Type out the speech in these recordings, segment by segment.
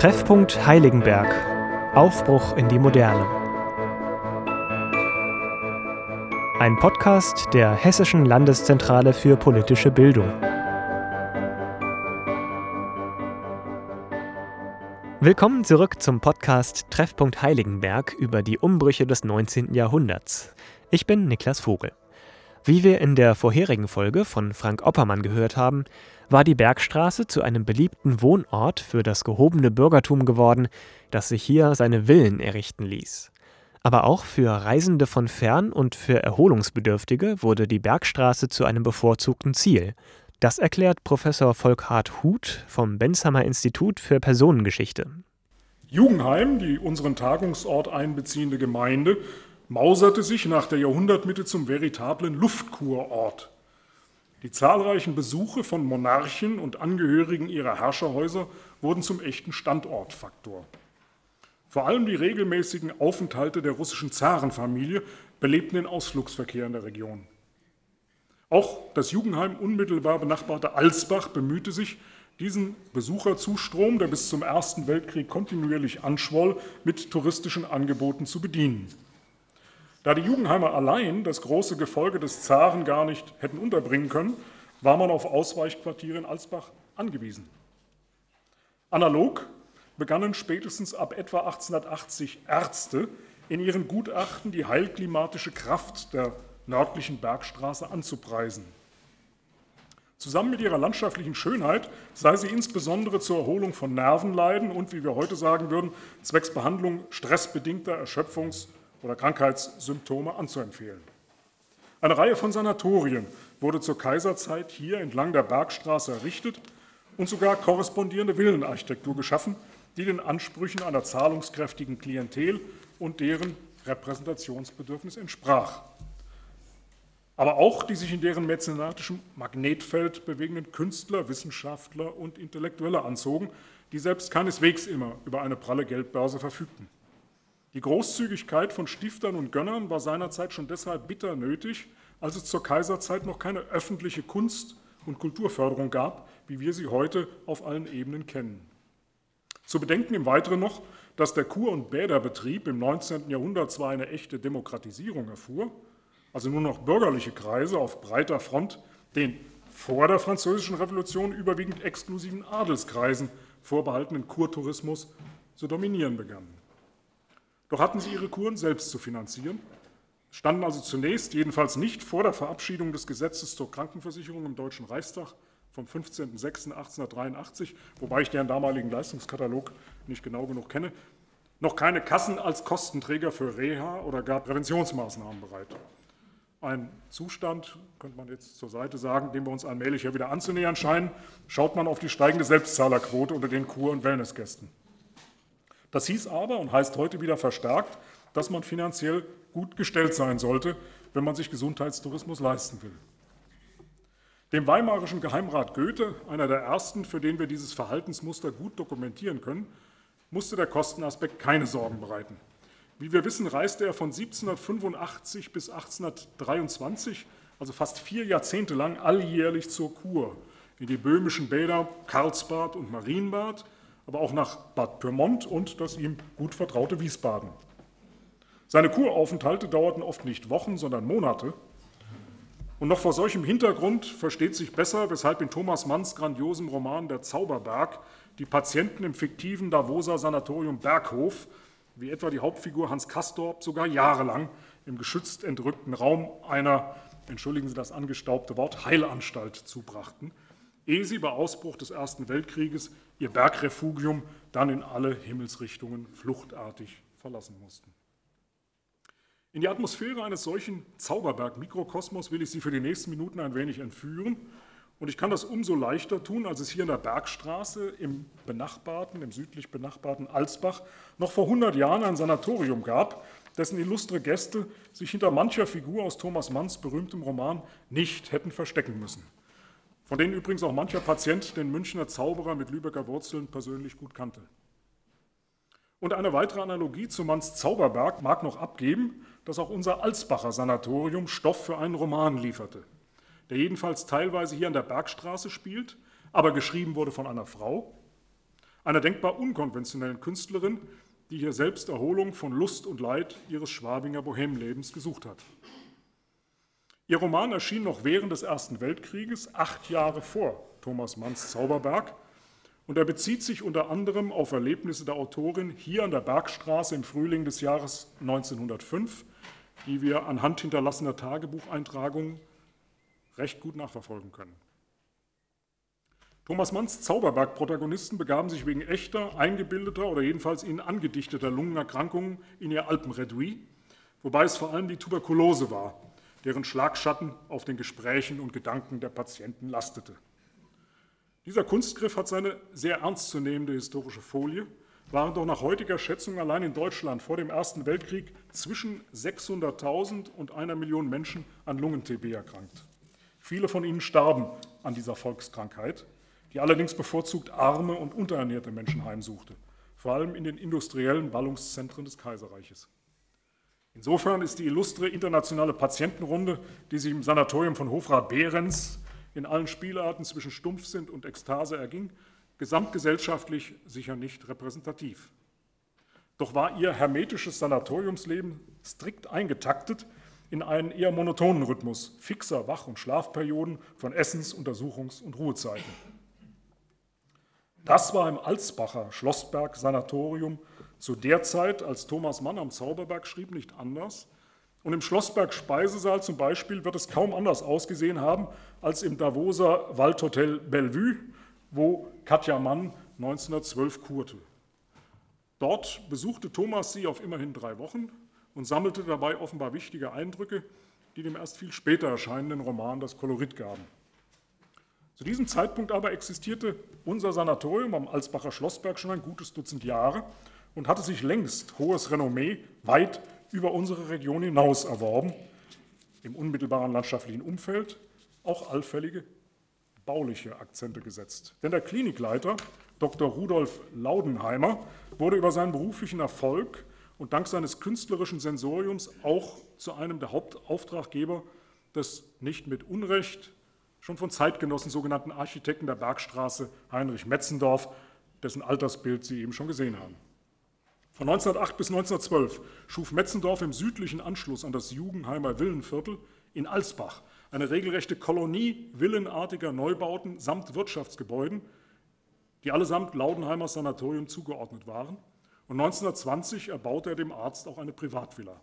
Treffpunkt Heiligenberg. Aufbruch in die Moderne. Ein Podcast der Hessischen Landeszentrale für politische Bildung. Willkommen zurück zum Podcast Treffpunkt Heiligenberg über die Umbrüche des 19. Jahrhunderts. Ich bin Niklas Vogel. Wie wir in der vorherigen Folge von Frank Oppermann gehört haben, war die Bergstraße zu einem beliebten Wohnort für das gehobene Bürgertum geworden, das sich hier seine Villen errichten ließ. Aber auch für Reisende von fern und für Erholungsbedürftige wurde die Bergstraße zu einem bevorzugten Ziel. Das erklärt Professor Volkhard Huth vom Bensheimer Institut für Personengeschichte. Jugendheim, die unseren Tagungsort einbeziehende Gemeinde, mauserte sich nach der Jahrhundertmitte zum veritablen Luftkurort. Die zahlreichen Besuche von Monarchen und Angehörigen ihrer Herrscherhäuser wurden zum echten Standortfaktor. Vor allem die regelmäßigen Aufenthalte der russischen Zarenfamilie belebten den Ausflugsverkehr in der Region. Auch das Jugendheim unmittelbar benachbarte Alsbach bemühte sich, diesen Besucherzustrom, der bis zum Ersten Weltkrieg kontinuierlich anschwoll, mit touristischen Angeboten zu bedienen. Da die Jugendheimer allein das große Gefolge des Zaren gar nicht hätten unterbringen können, war man auf Ausweichquartiere in Alsbach angewiesen. Analog begannen spätestens ab etwa 1880 Ärzte in ihren Gutachten die heilklimatische Kraft der nördlichen Bergstraße anzupreisen. Zusammen mit ihrer landschaftlichen Schönheit sei sie insbesondere zur Erholung von Nervenleiden und, wie wir heute sagen würden, zwecks Behandlung stressbedingter Erschöpfungs- oder Krankheitssymptome anzuempfehlen. Eine Reihe von Sanatorien wurde zur Kaiserzeit hier entlang der Bergstraße errichtet und sogar korrespondierende Villenarchitektur geschaffen, die den Ansprüchen einer zahlungskräftigen Klientel und deren Repräsentationsbedürfnis entsprach. Aber auch die sich in deren mäzenatischem Magnetfeld bewegenden Künstler, Wissenschaftler und Intellektuelle anzogen, die selbst keineswegs immer über eine pralle Geldbörse verfügten. Die Großzügigkeit von Stiftern und Gönnern war seinerzeit schon deshalb bitter nötig, als es zur Kaiserzeit noch keine öffentliche Kunst- und Kulturförderung gab, wie wir sie heute auf allen Ebenen kennen. Zu bedenken im Weiteren noch, dass der Kur- und Bäderbetrieb im 19. Jahrhundert zwar eine echte Demokratisierung erfuhr, also nur noch bürgerliche Kreise auf breiter Front den vor der Französischen Revolution überwiegend exklusiven Adelskreisen vorbehaltenen Kurtourismus zu dominieren begannen. Doch hatten sie ihre Kuren selbst zu finanzieren, standen also zunächst, jedenfalls nicht vor der Verabschiedung des Gesetzes zur Krankenversicherung im Deutschen Reichstag vom 15.06.1883, wobei ich deren damaligen Leistungskatalog nicht genau genug kenne, noch keine Kassen als Kostenträger für Reha oder gar Präventionsmaßnahmen bereit. Ein Zustand, könnte man jetzt zur Seite sagen, dem wir uns allmählich ja wieder anzunähern scheinen, schaut man auf die steigende Selbstzahlerquote unter den Kur- und Wellnessgästen. Das hieß aber und heißt heute wieder verstärkt, dass man finanziell gut gestellt sein sollte, wenn man sich Gesundheitstourismus leisten will. Dem weimarischen Geheimrat Goethe, einer der ersten, für den wir dieses Verhaltensmuster gut dokumentieren können, musste der Kostenaspekt keine Sorgen bereiten. Wie wir wissen, reiste er von 1785 bis 1823, also fast vier Jahrzehnte lang, alljährlich zur Kur, in die böhmischen Bäder Karlsbad und Marienbad, aber auch nach Bad Pyrmont und das ihm gut vertraute Wiesbaden. Seine Kuraufenthalte dauerten oft nicht Wochen, sondern Monate. Und noch vor solchem Hintergrund versteht sich besser, weshalb in Thomas Manns grandiosem Roman Der Zauberberg die Patienten im fiktiven Davoser Sanatorium Berghof, wie etwa die Hauptfigur Hans Kastorp, sogar jahrelang im geschützt entrückten Raum einer, entschuldigen Sie das angestaubte Wort, Heilanstalt zubrachten ehe sie bei Ausbruch des Ersten Weltkrieges ihr Bergrefugium dann in alle Himmelsrichtungen fluchtartig verlassen mussten. In die Atmosphäre eines solchen Zauberberg-Mikrokosmos will ich Sie für die nächsten Minuten ein wenig entführen. Und ich kann das umso leichter tun, als es hier in der Bergstraße im benachbarten, im südlich benachbarten Alsbach noch vor 100 Jahren ein Sanatorium gab, dessen illustre Gäste sich hinter mancher Figur aus Thomas Manns berühmtem Roman nicht hätten verstecken müssen von denen übrigens auch mancher Patient den Münchner Zauberer mit Lübecker Wurzeln persönlich gut kannte. Und eine weitere Analogie zu Manns Zauberberg mag noch abgeben, dass auch unser Alsbacher Sanatorium Stoff für einen Roman lieferte, der jedenfalls teilweise hier an der Bergstraße spielt, aber geschrieben wurde von einer Frau, einer denkbar unkonventionellen Künstlerin, die hier selbst Erholung von Lust und Leid ihres Schwabinger Bohemlebens gesucht hat. Ihr Roman erschien noch während des Ersten Weltkrieges, acht Jahre vor Thomas Manns Zauberberg, und er bezieht sich unter anderem auf Erlebnisse der Autorin hier an der Bergstraße im Frühling des Jahres 1905, die wir anhand hinterlassener Tagebucheintragungen recht gut nachverfolgen können. Thomas Manns Zauberberg-Protagonisten begaben sich wegen echter, eingebildeter oder jedenfalls ihnen angedichteter Lungenerkrankungen in ihr Alpenredouis, wobei es vor allem die Tuberkulose war, deren Schlagschatten auf den Gesprächen und Gedanken der Patienten lastete. Dieser Kunstgriff hat seine sehr ernstzunehmende historische Folie, waren doch nach heutiger Schätzung allein in Deutschland vor dem Ersten Weltkrieg zwischen 600.000 und einer Million Menschen an Lungen-TB erkrankt. Viele von ihnen starben an dieser Volkskrankheit die allerdings bevorzugt arme und unterernährte Menschen heimsuchte, vor allem in den industriellen Ballungszentren des Kaiserreiches. Insofern ist die illustre internationale Patientenrunde, die sich im Sanatorium von Hofrat Behrens in allen Spielarten zwischen Stumpfsinn und Ekstase erging, gesamtgesellschaftlich sicher nicht repräsentativ. Doch war ihr hermetisches Sanatoriumsleben strikt eingetaktet in einen eher monotonen Rhythmus fixer Wach- und Schlafperioden von Essens-, Untersuchungs- und Ruhezeiten. Das war im Alsbacher Schlossberg-Sanatorium zu der Zeit, als Thomas Mann am Zauberberg schrieb, nicht anders. Und im Schlossberg Speisesaal zum Beispiel wird es kaum anders ausgesehen haben als im Davoser Waldhotel Bellevue, wo Katja Mann 1912 kurte. Dort besuchte Thomas sie auf immerhin drei Wochen und sammelte dabei offenbar wichtige Eindrücke, die dem erst viel später erscheinenden Roman das Kolorit gaben. Zu diesem Zeitpunkt aber existierte unser Sanatorium am Alsbacher Schlossberg schon ein gutes Dutzend Jahre und hatte sich längst hohes Renommee weit über unsere Region hinaus erworben, im unmittelbaren landschaftlichen Umfeld auch allfällige bauliche Akzente gesetzt. Denn der Klinikleiter, Dr. Rudolf Laudenheimer, wurde über seinen beruflichen Erfolg und dank seines künstlerischen Sensoriums auch zu einem der Hauptauftraggeber des nicht mit Unrecht schon von Zeitgenossen sogenannten Architekten der Bergstraße Heinrich Metzendorf, dessen Altersbild Sie eben schon gesehen haben. Von 1908 bis 1912 schuf Metzendorf im südlichen Anschluss an das Jugendheimer Villenviertel in Alsbach eine regelrechte Kolonie villenartiger Neubauten samt Wirtschaftsgebäuden, die allesamt Laudenheimers Sanatorium zugeordnet waren. Und 1920 erbaute er dem Arzt auch eine Privatvilla.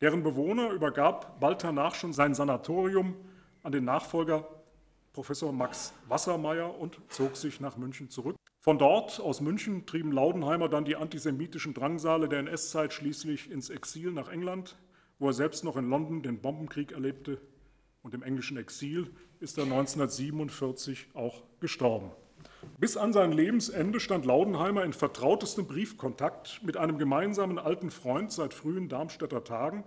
Deren Bewohner übergab bald danach schon sein Sanatorium an den Nachfolger Professor Max Wassermeier und zog sich nach München zurück. Von dort, aus München, trieben Laudenheimer dann die antisemitischen Drangsale der NS-Zeit schließlich ins Exil nach England, wo er selbst noch in London den Bombenkrieg erlebte. Und im englischen Exil ist er 1947 auch gestorben. Bis an sein Lebensende stand Laudenheimer in vertrautestem Briefkontakt mit einem gemeinsamen alten Freund seit frühen Darmstädter Tagen,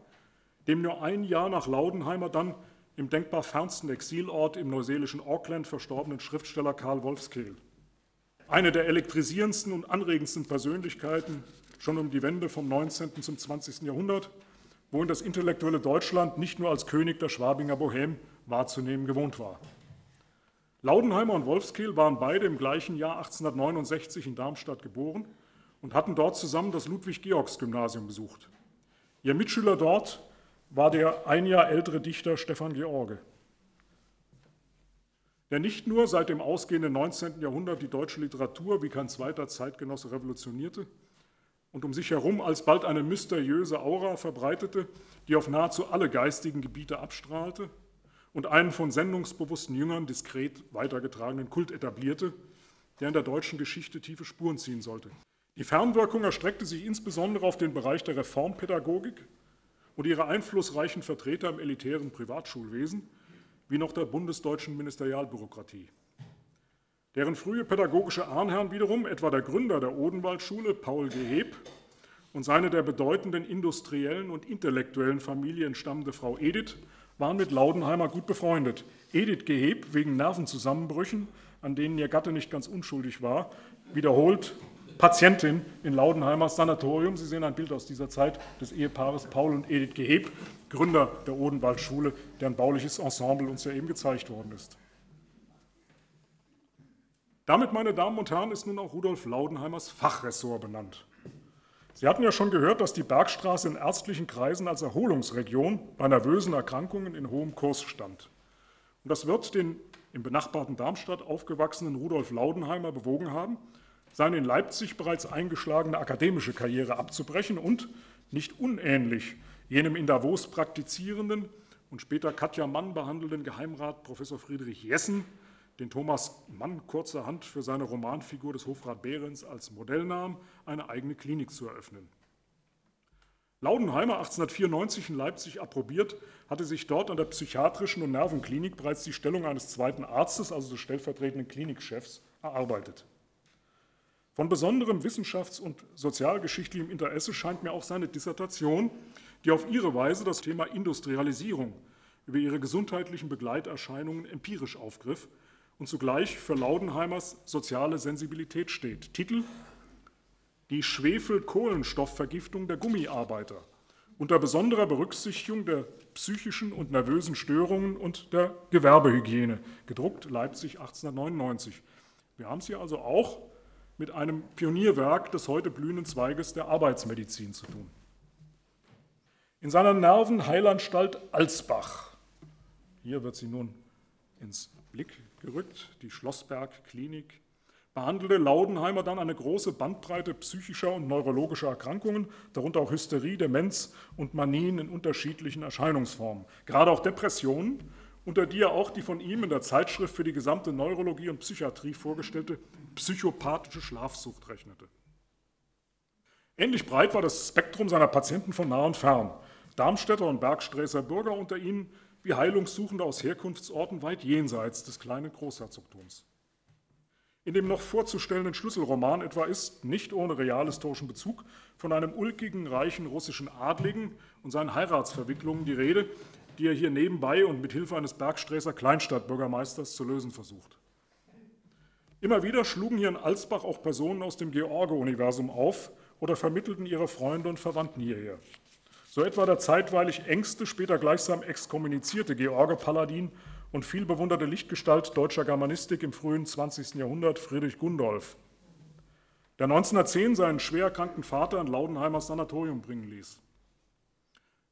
dem nur ein Jahr nach Laudenheimer dann im denkbar fernsten Exilort im neuseelischen Auckland verstorbenen Schriftsteller Karl Wolfskehl. Eine der elektrisierendsten und anregendsten Persönlichkeiten schon um die Wende vom 19. zum 20. Jahrhundert, wohin das intellektuelle Deutschland nicht nur als König der Schwabinger Bohem wahrzunehmen gewohnt war. Laudenheimer und Wolfskehl waren beide im gleichen Jahr 1869 in Darmstadt geboren und hatten dort zusammen das Ludwig-Georgs-Gymnasium besucht. Ihr Mitschüler dort war der ein Jahr ältere Dichter Stefan George, der nicht nur seit dem ausgehenden 19. Jahrhundert die deutsche Literatur wie kein zweiter Zeitgenosse revolutionierte und um sich herum alsbald eine mysteriöse Aura verbreitete, die auf nahezu alle geistigen Gebiete abstrahlte und einen von sendungsbewussten Jüngern diskret weitergetragenen Kult etablierte, der in der deutschen Geschichte tiefe Spuren ziehen sollte. Die Fernwirkung erstreckte sich insbesondere auf den Bereich der Reformpädagogik, und ihre einflussreichen Vertreter im elitären Privatschulwesen wie noch der bundesdeutschen Ministerialbürokratie. Deren frühe pädagogische Ahnherren wiederum, etwa der Gründer der Odenwaldschule, Paul Geheb, und seine der bedeutenden industriellen und intellektuellen Familie entstammende Frau Edith, waren mit Laudenheimer gut befreundet. Edith Geheb wegen Nervenzusammenbrüchen, an denen ihr Gatte nicht ganz unschuldig war, wiederholt Patientin in Laudenheimers Sanatorium. Sie sehen ein Bild aus dieser Zeit des Ehepaares Paul und Edith Geheb, Gründer der Odenwaldschule, deren bauliches Ensemble uns ja eben gezeigt worden ist. Damit, meine Damen und Herren, ist nun auch Rudolf Laudenheimers Fachressort benannt. Sie hatten ja schon gehört, dass die Bergstraße in ärztlichen Kreisen als Erholungsregion bei nervösen Erkrankungen in hohem Kurs stand. Und das wird den im benachbarten Darmstadt aufgewachsenen Rudolf Laudenheimer bewogen haben, seine in Leipzig bereits eingeschlagene akademische Karriere abzubrechen und, nicht unähnlich, jenem in Davos praktizierenden und später Katja Mann behandelnden Geheimrat Professor Friedrich Jessen, den Thomas Mann kurzerhand für seine Romanfigur des Hofrat Behrens als Modell nahm, eine eigene Klinik zu eröffnen. Laudenheimer, 1894 in Leipzig approbiert, hatte sich dort an der psychiatrischen und Nervenklinik bereits die Stellung eines zweiten Arztes, also des stellvertretenden Klinikchefs, erarbeitet. Von besonderem wissenschafts- und sozialgeschichtlichem Interesse scheint mir auch seine Dissertation, die auf ihre Weise das Thema Industrialisierung über ihre gesundheitlichen Begleiterscheinungen empirisch aufgriff und zugleich für Laudenheimers soziale Sensibilität steht. Titel die Schwefel-Kohlenstoffvergiftung der Gummiarbeiter unter besonderer Berücksichtigung der psychischen und nervösen Störungen und der Gewerbehygiene, gedruckt Leipzig 1899. Wir haben es hier also auch mit einem Pionierwerk des heute blühenden Zweiges der Arbeitsmedizin zu tun. In seiner Nervenheilanstalt Alsbach, hier wird sie nun ins Blick gerückt, die Schlossberg Klinik, behandelte Laudenheimer dann eine große Bandbreite psychischer und neurologischer Erkrankungen, darunter auch Hysterie, Demenz und Manien in unterschiedlichen Erscheinungsformen. Gerade auch Depressionen, unter die er auch die von ihm in der Zeitschrift für die gesamte Neurologie und Psychiatrie vorgestellte psychopathische Schlafsucht rechnete. Ähnlich breit war das Spektrum seiner Patienten von nah und fern. Darmstädter und Bergsträßer Bürger unter ihnen wie Heilungssuchende aus Herkunftsorten weit jenseits des kleinen Großherzogtums. In dem noch vorzustellenden Schlüsselroman etwa ist, nicht ohne realhistorischen Bezug, von einem ulkigen, reichen russischen Adligen und seinen Heiratsverwicklungen die Rede, die er hier nebenbei und mit Hilfe eines Bergsträßer Kleinstadtbürgermeisters zu lösen versucht. Immer wieder schlugen hier in Alsbach auch Personen aus dem George-Universum auf oder vermittelten ihre Freunde und Verwandten hierher. So etwa der zeitweilig engste, später gleichsam exkommunizierte George-Paladin und vielbewunderte Lichtgestalt deutscher Germanistik im frühen 20. Jahrhundert, Friedrich Gundolf, der 1910 seinen schwer erkrankten Vater in Laudenheimers Sanatorium bringen ließ.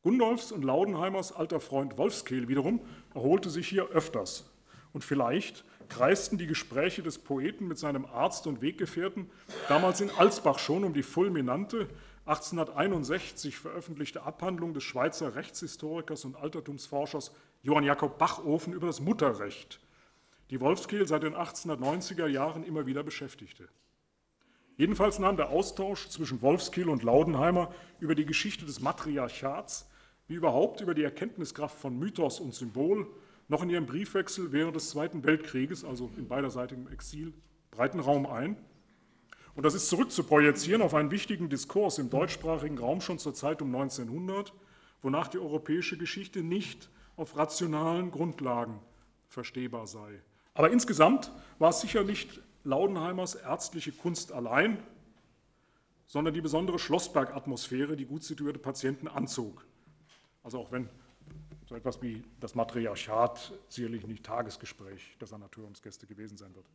Gundolfs und Laudenheimers alter Freund Wolfskehl wiederum erholte sich hier öfters. Und vielleicht kreisten die Gespräche des Poeten mit seinem Arzt und Weggefährten damals in Alsbach schon um die fulminante, 1861 veröffentlichte Abhandlung des Schweizer Rechtshistorikers und Altertumsforschers Johann Jakob Bachofen über das Mutterrecht, die Wolfskehl seit den 1890er Jahren immer wieder beschäftigte. Jedenfalls nahm der Austausch zwischen Wolfskehl und Laudenheimer über die Geschichte des Matriarchats, wie überhaupt über die Erkenntniskraft von Mythos und Symbol, noch in ihrem Briefwechsel während des Zweiten Weltkrieges, also in beiderseitigem Exil, breiten Raum ein. Und das ist zurückzuprojizieren auf einen wichtigen Diskurs im deutschsprachigen Raum schon zur Zeit um 1900, wonach die europäische Geschichte nicht auf rationalen Grundlagen verstehbar sei. Aber insgesamt war es sicher nicht Laudenheimers ärztliche Kunst allein, sondern die besondere Schlossberg-Atmosphäre, die gut situierte Patienten anzog. Also auch wenn so etwas wie das Matriarchat sicherlich nicht Tagesgespräch der Sanatoriumsgäste gewesen sein wird.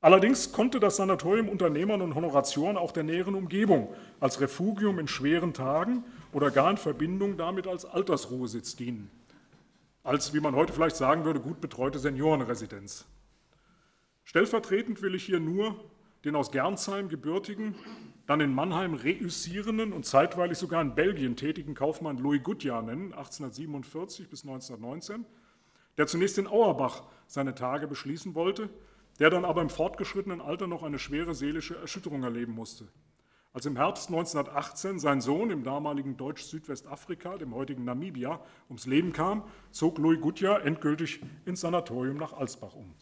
Allerdings konnte das Sanatorium Unternehmern und Honoratioren auch der näheren Umgebung als Refugium in schweren Tagen oder gar in Verbindung damit als Altersruhesitz dienen als, wie man heute vielleicht sagen würde, gut betreute Seniorenresidenz. Stellvertretend will ich hier nur den aus Gernsheim gebürtigen, dann in Mannheim reüssierenden und zeitweilig sogar in Belgien tätigen Kaufmann Louis Goodjar nennen, 1847 bis 1919, der zunächst in Auerbach seine Tage beschließen wollte, der dann aber im fortgeschrittenen Alter noch eine schwere seelische Erschütterung erleben musste. Als im Herbst 1918 sein Sohn im damaligen Deutsch-Südwestafrika, dem heutigen Namibia, ums Leben kam, zog Louis Gutjahr endgültig ins Sanatorium nach Alsbach um.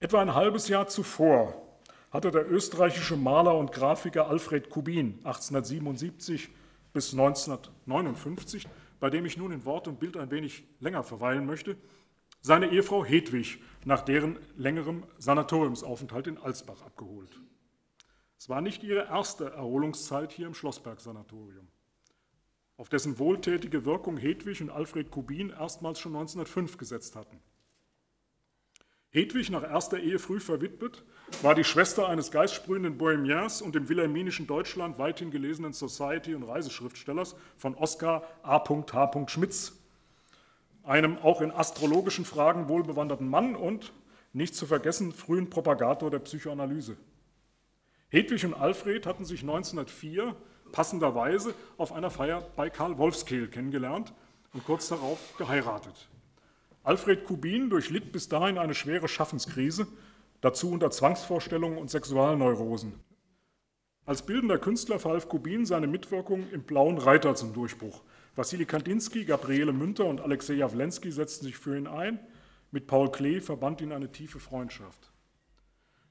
Etwa ein halbes Jahr zuvor hatte der österreichische Maler und Grafiker Alfred Kubin 1877 bis 1959, bei dem ich nun in Wort und Bild ein wenig länger verweilen möchte, seine Ehefrau Hedwig nach deren längerem Sanatoriumsaufenthalt in Alsbach abgeholt. Es war nicht ihre erste Erholungszeit hier im Schlossberg-Sanatorium, auf dessen wohltätige Wirkung Hedwig und Alfred Kubin erstmals schon 1905 gesetzt hatten. Hedwig, nach erster Ehe früh verwitwet, war die Schwester eines geistsprühenden Bohemians und im wilhelminischen Deutschland weithin gelesenen Society- und Reiseschriftstellers von Oskar A.H. Schmitz, einem auch in astrologischen Fragen wohlbewanderten Mann und, nicht zu vergessen, frühen Propagator der Psychoanalyse. Hedwig und Alfred hatten sich 1904 passenderweise auf einer Feier bei Karl Wolfskehl kennengelernt und kurz darauf geheiratet. Alfred Kubin durchlitt bis dahin eine schwere Schaffenskrise, dazu unter Zwangsvorstellungen und Sexualneurosen. Als bildender Künstler verhalf Kubin seine Mitwirkung im Blauen Reiter zum Durchbruch. Wassili Kandinsky, Gabriele Münter und Alexei Jawlensky setzten sich für ihn ein. Mit Paul Klee verband ihn eine tiefe Freundschaft.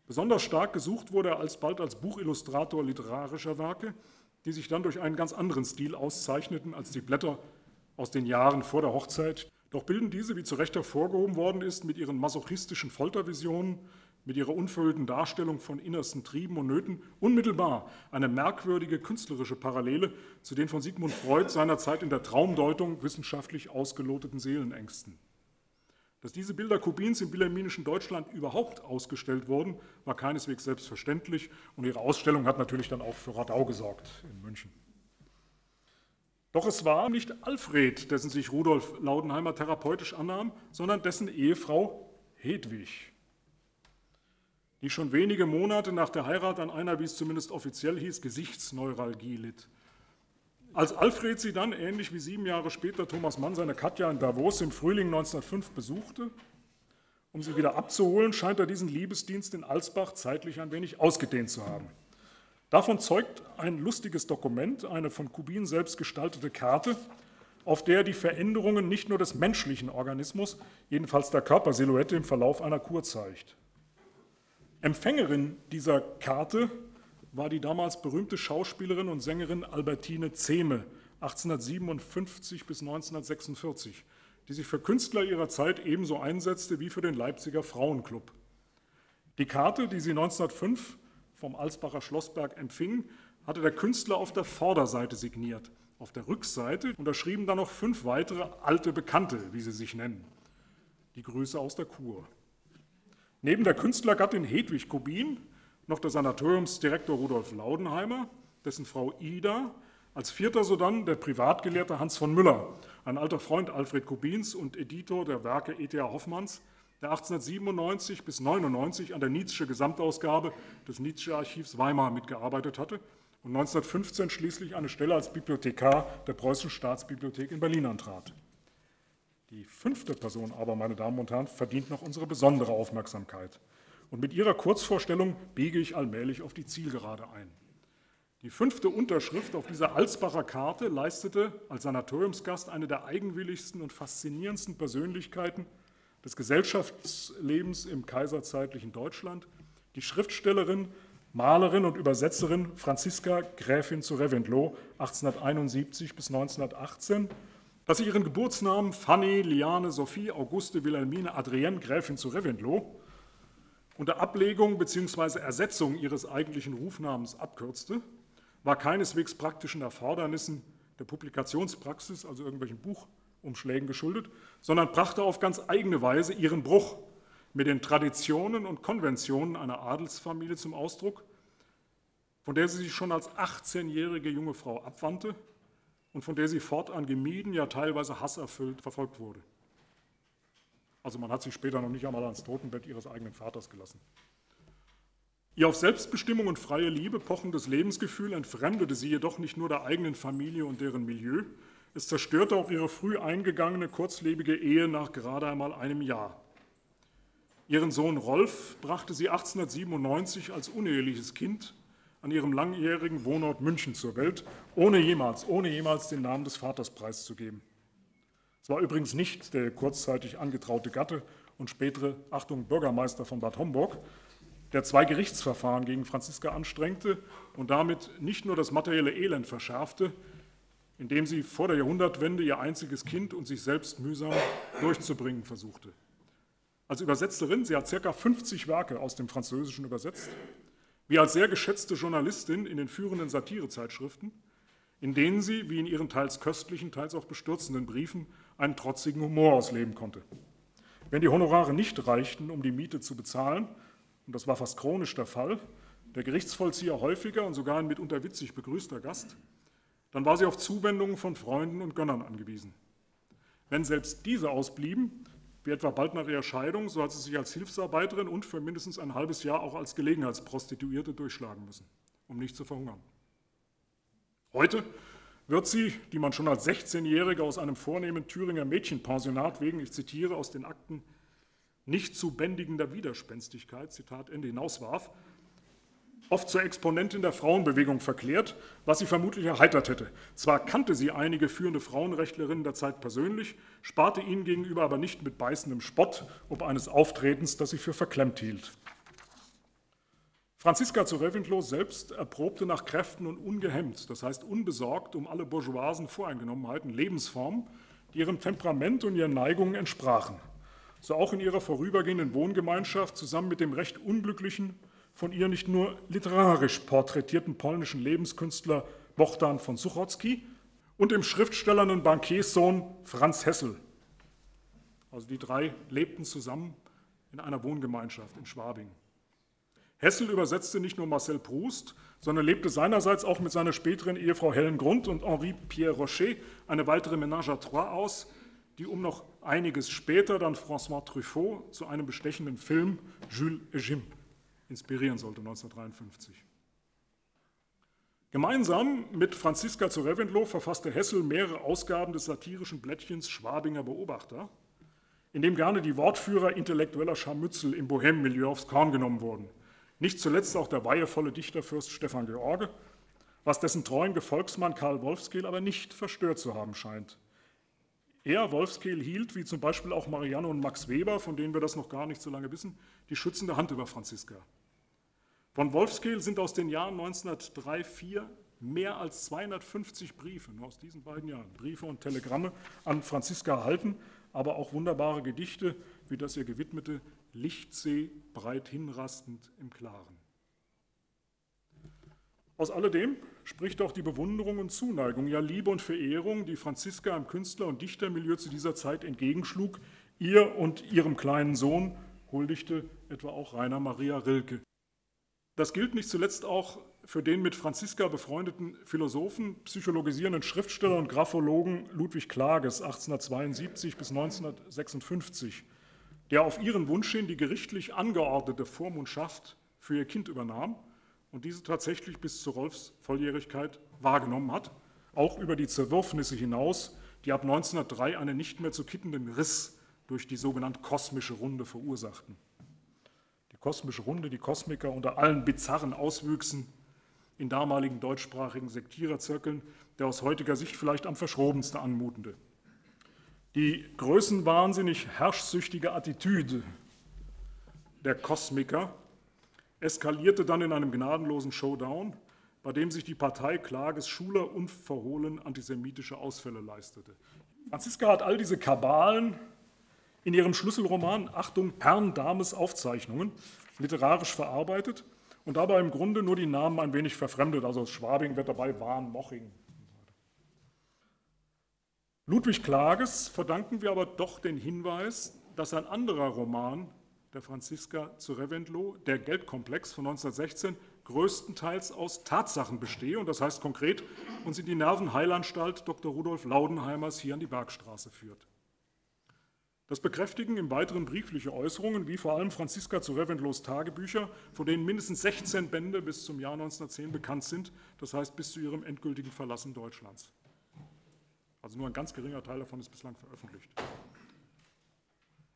Besonders stark gesucht wurde er alsbald als Buchillustrator literarischer Werke, die sich dann durch einen ganz anderen Stil auszeichneten als die Blätter aus den Jahren vor der Hochzeit, doch bilden diese, wie zu Recht hervorgehoben worden ist, mit ihren masochistischen Foltervisionen, mit ihrer unverhüllten Darstellung von innersten Trieben und Nöten unmittelbar eine merkwürdige künstlerische Parallele zu den von Sigmund Freud seinerzeit in der Traumdeutung wissenschaftlich ausgeloteten Seelenängsten. Dass diese Bilder Kubins im wilhelminischen Deutschland überhaupt ausgestellt wurden, war keineswegs selbstverständlich und ihre Ausstellung hat natürlich dann auch für Radau gesorgt in München. Doch es war nicht Alfred, dessen sich Rudolf Laudenheimer therapeutisch annahm, sondern dessen Ehefrau Hedwig, die schon wenige Monate nach der Heirat an einer, wie es zumindest offiziell hieß, Gesichtsneuralgie litt. Als Alfred sie dann, ähnlich wie sieben Jahre später Thomas Mann seine Katja in Davos im Frühling 1905 besuchte, um sie wieder abzuholen, scheint er diesen Liebesdienst in Alsbach zeitlich ein wenig ausgedehnt zu haben. Davon zeugt ein lustiges Dokument, eine von Kubin selbst gestaltete Karte, auf der die Veränderungen nicht nur des menschlichen Organismus, jedenfalls der Körpersilhouette im Verlauf einer Kur zeigt. Empfängerin dieser Karte war die damals berühmte Schauspielerin und Sängerin Albertine Zehme, 1857 bis 1946, die sich für Künstler ihrer Zeit ebenso einsetzte wie für den Leipziger Frauenclub. Die Karte, die sie 1905 vom Alsbacher Schlossberg empfing, hatte der Künstler auf der Vorderseite signiert. Auf der Rückseite unterschrieben dann noch fünf weitere alte Bekannte, wie sie sich nennen. Die Grüße aus der Kur. Neben der Künstlergattin Hedwig Kubin noch der Sanatoriumsdirektor Rudolf Laudenheimer, dessen Frau Ida, als vierter sodann der Privatgelehrte Hans von Müller, ein alter Freund Alfred Kubins und Editor der Werke E.T.A. Hoffmanns, der 1897 bis 99 an der Nietzsche Gesamtausgabe des Nietzsche-Archivs Weimar mitgearbeitet hatte und 1915 schließlich eine Stelle als Bibliothekar der Preußischen Staatsbibliothek in Berlin antrat. Die fünfte Person aber, meine Damen und Herren, verdient noch unsere besondere Aufmerksamkeit. Und mit ihrer Kurzvorstellung biege ich allmählich auf die Zielgerade ein. Die fünfte Unterschrift auf dieser Alsbacher Karte leistete als Sanatoriumsgast eine der eigenwilligsten und faszinierendsten Persönlichkeiten des Gesellschaftslebens im kaiserzeitlichen Deutschland, die Schriftstellerin, Malerin und Übersetzerin Franziska Gräfin zu Reventlow 1871 bis 1918, dass sie ihren Geburtsnamen Fanny Liane Sophie Auguste Wilhelmine Adrienne Gräfin zu Reventlow unter Ablegung bzw. Ersetzung ihres eigentlichen Rufnamens abkürzte, war keineswegs praktischen Erfordernissen der Publikationspraxis, also irgendwelchen Buchumschlägen geschuldet, sondern brachte auf ganz eigene Weise ihren Bruch mit den Traditionen und Konventionen einer Adelsfamilie zum Ausdruck, von der sie sich schon als 18-jährige junge Frau abwandte und von der sie fortan gemieden, ja teilweise hasserfüllt verfolgt wurde. Also man hat sie später noch nicht einmal ans Totenbett ihres eigenen Vaters gelassen. Ihr auf Selbstbestimmung und freie Liebe pochendes Lebensgefühl entfremdete sie jedoch nicht nur der eigenen Familie und deren Milieu, es zerstörte auch ihre früh eingegangene kurzlebige Ehe nach gerade einmal einem Jahr. Ihren Sohn Rolf brachte sie 1897 als uneheliches Kind an ihrem langjährigen Wohnort München zur Welt, ohne jemals, ohne jemals den Namen des Vaters preiszugeben. Es war übrigens nicht der kurzzeitig angetraute Gatte und spätere, Achtung, Bürgermeister von Bad Homburg, der zwei Gerichtsverfahren gegen Franziska anstrengte und damit nicht nur das materielle Elend verschärfte, indem sie vor der Jahrhundertwende ihr einziges Kind und sich selbst mühsam durchzubringen versuchte. Als Übersetzerin, sie hat ca. 50 Werke aus dem Französischen übersetzt, wie als sehr geschätzte Journalistin in den führenden Satirezeitschriften, in denen sie, wie in ihren teils köstlichen, teils auch bestürzenden Briefen, einen trotzigen Humor ausleben konnte. Wenn die Honorare nicht reichten, um die Miete zu bezahlen, und das war fast chronisch der Fall, der Gerichtsvollzieher häufiger und sogar ein mitunter witzig begrüßter Gast, dann war sie auf Zuwendungen von Freunden und Gönnern angewiesen. Wenn selbst diese ausblieben, wie etwa bald nach ihrer Scheidung, so hat sie sich als Hilfsarbeiterin und für mindestens ein halbes Jahr auch als Gelegenheitsprostituierte durchschlagen müssen, um nicht zu verhungern. Heute wird sie, die man schon als 16-Jährige aus einem vornehmen Thüringer Mädchenpensionat wegen, ich zitiere aus den Akten, nicht zu bändigender Widerspenstigkeit, Zitat Ende, hinauswarf, oft zur Exponentin der Frauenbewegung verklärt, was sie vermutlich erheitert hätte. Zwar kannte sie einige führende Frauenrechtlerinnen der Zeit persönlich, sparte ihnen gegenüber aber nicht mit beißendem Spott ob eines Auftretens, das sie für verklemmt hielt. Franziska zu Reventlow selbst erprobte nach Kräften und ungehemmt, das heißt unbesorgt um alle bourgeoisen Voreingenommenheiten, Lebensformen, die ihrem Temperament und ihren Neigungen entsprachen. So auch in ihrer vorübergehenden Wohngemeinschaft zusammen mit dem recht unglücklichen von ihr nicht nur literarisch porträtierten polnischen Lebenskünstler Bohdan von Suchocki und dem schriftstellernen Bankierssohn Franz Hessel. Also die drei lebten zusammen in einer Wohngemeinschaft in Schwabing. Hessel übersetzte nicht nur Marcel Proust, sondern lebte seinerseits auch mit seiner späteren Ehefrau Helen Grund und Henri Pierre Rocher eine weitere Ménage à trois aus, die um noch einiges später dann François Truffaut zu einem bestechenden Film Jules et Jim inspirieren sollte 1953. Gemeinsam mit Franziska zu Reventlow verfasste Hessel mehrere Ausgaben des satirischen Blättchens Schwabinger Beobachter, in dem gerne die Wortführer intellektueller Scharmützel im Bohème-Milieu aufs Korn genommen wurden. Nicht zuletzt auch der weihevolle Dichterfürst Stefan George, was dessen treuen Gefolgsmann Karl Wolfskehl aber nicht verstört zu haben scheint. Er, Wolfskehl, hielt, wie zum Beispiel auch Marianne und Max Weber, von denen wir das noch gar nicht so lange wissen, die schützende Hand über Franziska. Von Wolfskehl sind aus den Jahren 1903, 4 mehr als 250 Briefe, nur aus diesen beiden Jahren, Briefe und Telegramme an Franziska erhalten, aber auch wunderbare Gedichte, wie das ihr gewidmete Lichtsee breit hinrastend im Klaren. Aus alledem spricht auch die Bewunderung und Zuneigung, ja Liebe und Verehrung, die Franziska im Künstler- und Dichtermilieu zu dieser Zeit entgegenschlug, ihr und ihrem kleinen Sohn huldigte etwa auch Rainer Maria Rilke. Das gilt nicht zuletzt auch für den mit Franziska befreundeten Philosophen, psychologisierenden Schriftsteller und Graphologen Ludwig Klages 1872 bis 1956, der auf ihren Wunsch hin die gerichtlich angeordnete Vormundschaft für ihr Kind übernahm und diese tatsächlich bis zu Rolfs Volljährigkeit wahrgenommen hat, auch über die Zerwürfnisse hinaus, die ab 1903 einen nicht mehr zu kittenden Riss durch die sogenannte kosmische Runde verursachten die kosmische Runde, die Kosmiker unter allen bizarren Auswüchsen in damaligen deutschsprachigen Sektiererzirkeln, der aus heutiger Sicht vielleicht am verschrobensten anmutende. Die größenwahnsinnig herrschsüchtige Attitüde der Kosmiker eskalierte dann in einem gnadenlosen Showdown, bei dem sich die Partei Klages Schuler unverhohlen antisemitische Ausfälle leistete. Franziska hat all diese Kabalen in ihrem Schlüsselroman Achtung, Herrn Dames Aufzeichnungen literarisch verarbeitet und dabei im Grunde nur die Namen ein wenig verfremdet. Also Schwabing wird dabei Wahn, Moching. Ludwig Klages verdanken wir aber doch den Hinweis, dass ein anderer Roman der Franziska zu Reventlow, der Geldkomplex von 1916, größtenteils aus Tatsachen bestehe und das heißt konkret uns in die Nervenheilanstalt Dr. Rudolf Laudenheimers hier an die Bergstraße führt. Das bekräftigen im weiteren briefliche Äußerungen, wie vor allem Franziska zu Reventlows Tagebücher, von denen mindestens 16 Bände bis zum Jahr 1910 bekannt sind, das heißt bis zu ihrem endgültigen Verlassen Deutschlands. Also nur ein ganz geringer Teil davon ist bislang veröffentlicht.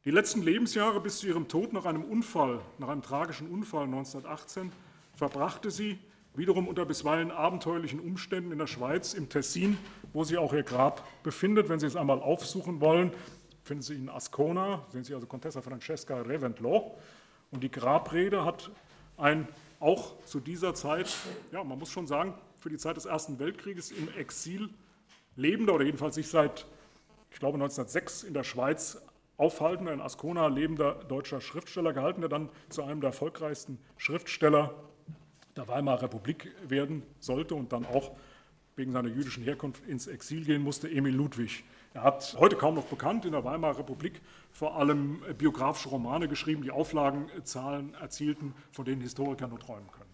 Die letzten Lebensjahre bis zu ihrem Tod nach einem Unfall, nach einem tragischen Unfall 1918, verbrachte sie wiederum unter bisweilen abenteuerlichen Umständen in der Schweiz, im Tessin, wo sie auch ihr Grab befindet. Wenn Sie es einmal aufsuchen wollen, finden Sie in Ascona, sehen Sie also Contessa Francesca Reventlow. Und die Grabrede hat ein auch zu dieser Zeit, ja, man muss schon sagen, für die Zeit des Ersten Weltkrieges im Exil lebender oder jedenfalls sich seit, ich glaube, 1906 in der Schweiz aufhaltender, in Ascona lebender deutscher Schriftsteller gehalten, der dann zu einem der erfolgreichsten Schriftsteller der Weimarer Republik werden sollte und dann auch wegen seiner jüdischen Herkunft ins Exil gehen musste, Emil Ludwig Er hat heute kaum noch bekannt in der Weimarer Republik vor allem biografische Romane geschrieben, die Auflagenzahlen erzielten, von denen Historiker nur träumen können.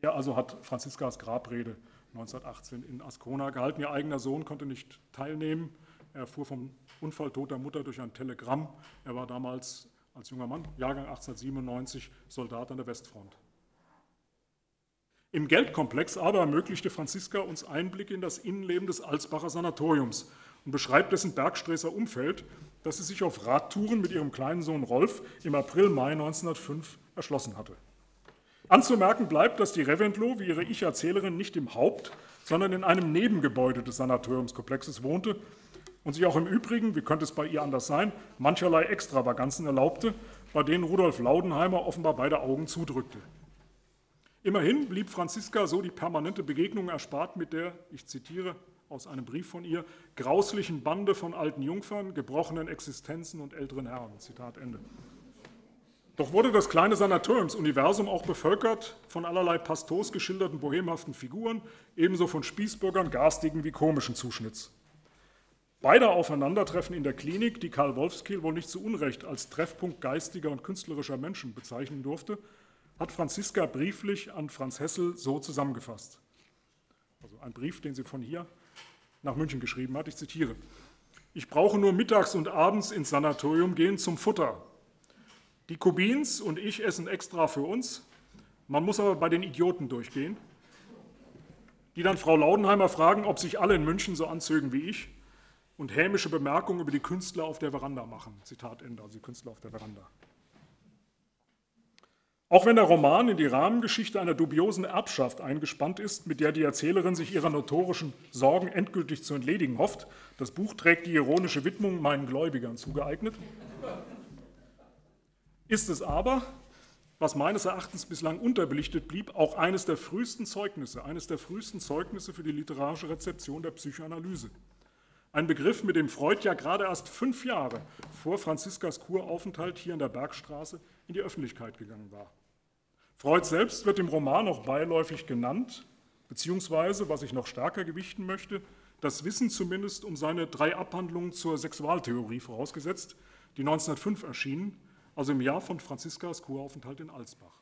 Er also hat Franziskas Grabrede 1918 in Ascona gehalten. Ihr eigener Sohn konnte nicht teilnehmen. Er fuhr vom Unfall toter Mutter durch ein Telegramm. Er war damals als junger Mann, Jahrgang 1897, Soldat an der Westfront. Im Geldkomplex aber ermöglichte Franziska uns Einblicke in das Innenleben des Alsbacher Sanatoriums und beschreibt dessen Bergsträßer Umfeld, das sie sich auf Radtouren mit ihrem kleinen Sohn Rolf im April-Mai 1905 erschlossen hatte. Anzumerken bleibt, dass die Reventlow wie ihre Ich-Erzählerin nicht im Haupt, sondern in einem Nebengebäude des Sanatoriumskomplexes wohnte und sich auch im Übrigen, wie könnte es bei ihr anders sein, mancherlei Extravaganzen erlaubte, bei denen Rudolf Laudenheimer offenbar beide Augen zudrückte. Immerhin blieb Franziska so die permanente Begegnung erspart mit der, ich zitiere aus einem Brief von ihr, grauslichen Bande von alten Jungfern, gebrochenen Existenzen und älteren Herren. Zitat Ende. Doch wurde das kleine Sanatoriumsuniversum auch bevölkert von allerlei pastos geschilderten bohemhaften Figuren, ebenso von Spießbürgern garstigen wie komischen Zuschnitts. Beide Aufeinandertreffen in der Klinik, die Karl Wolfskiel wohl nicht zu Unrecht als Treffpunkt geistiger und künstlerischer Menschen bezeichnen durfte, hat Franziska brieflich an Franz Hessel so zusammengefasst. Also ein Brief, den sie von hier nach München geschrieben hat. Ich zitiere. Ich brauche nur mittags und abends ins Sanatorium gehen zum Futter. Die Kubins und ich essen extra für uns. Man muss aber bei den Idioten durchgehen, die dann Frau Laudenheimer fragen, ob sich alle in München so anzögen wie ich und hämische Bemerkungen über die Künstler auf der Veranda machen. Zitat Ende, also die Künstler auf der Veranda. Auch wenn der Roman in die Rahmengeschichte einer dubiosen Erbschaft eingespannt ist, mit der die Erzählerin sich ihrer notorischen Sorgen endgültig zu entledigen hofft, das Buch trägt die ironische Widmung meinen Gläubigern zugeeignet, ist es aber, was meines Erachtens bislang unterbelichtet blieb, auch eines der frühesten Zeugnisse, eines der frühesten Zeugnisse für die literarische Rezeption der Psychoanalyse. Ein Begriff, mit dem Freud ja gerade erst fünf Jahre vor Franziskas Kuraufenthalt hier in der Bergstraße in die Öffentlichkeit gegangen war. Freud selbst wird im Roman auch beiläufig genannt, beziehungsweise, was ich noch stärker gewichten möchte, das Wissen zumindest um seine drei Abhandlungen zur Sexualtheorie vorausgesetzt, die 1905 erschienen, also im Jahr von Franziskas Kuraufenthalt in Alsbach.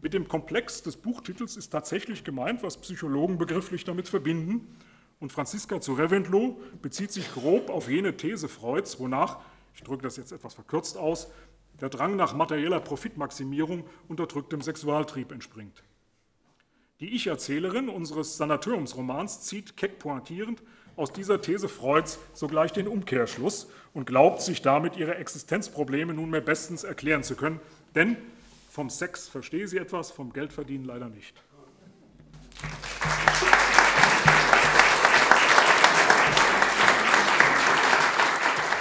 Mit dem Komplex des Buchtitels ist tatsächlich gemeint, was Psychologen begrifflich damit verbinden, und Franziska zu Reventlow bezieht sich grob auf jene These Freuds, wonach, ich drücke das jetzt etwas verkürzt aus, der Drang nach materieller Profitmaximierung unterdrücktem Sexualtrieb entspringt. Die Ich-Erzählerin unseres Sanatoriumsromans zieht keck pointierend aus dieser These Freuds sogleich den Umkehrschluss und glaubt, sich damit ihre Existenzprobleme nunmehr bestens erklären zu können, denn vom Sex verstehe sie etwas, vom Geldverdienen leider nicht.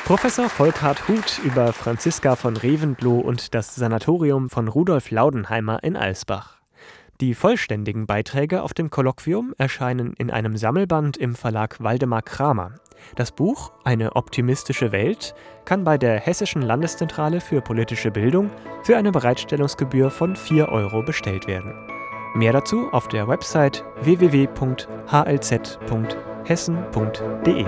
Professor Volkhard Huth über Franziska von Reventlow und das Sanatorium von Rudolf Laudenheimer in Alsbach. Die vollständigen Beiträge auf dem Kolloquium erscheinen in einem Sammelband im Verlag Waldemar Kramer. Das Buch Eine optimistische Welt kann bei der Hessischen Landeszentrale für politische Bildung für eine Bereitstellungsgebühr von 4 Euro bestellt werden. Mehr dazu auf der Website www.hlz.hessen.de.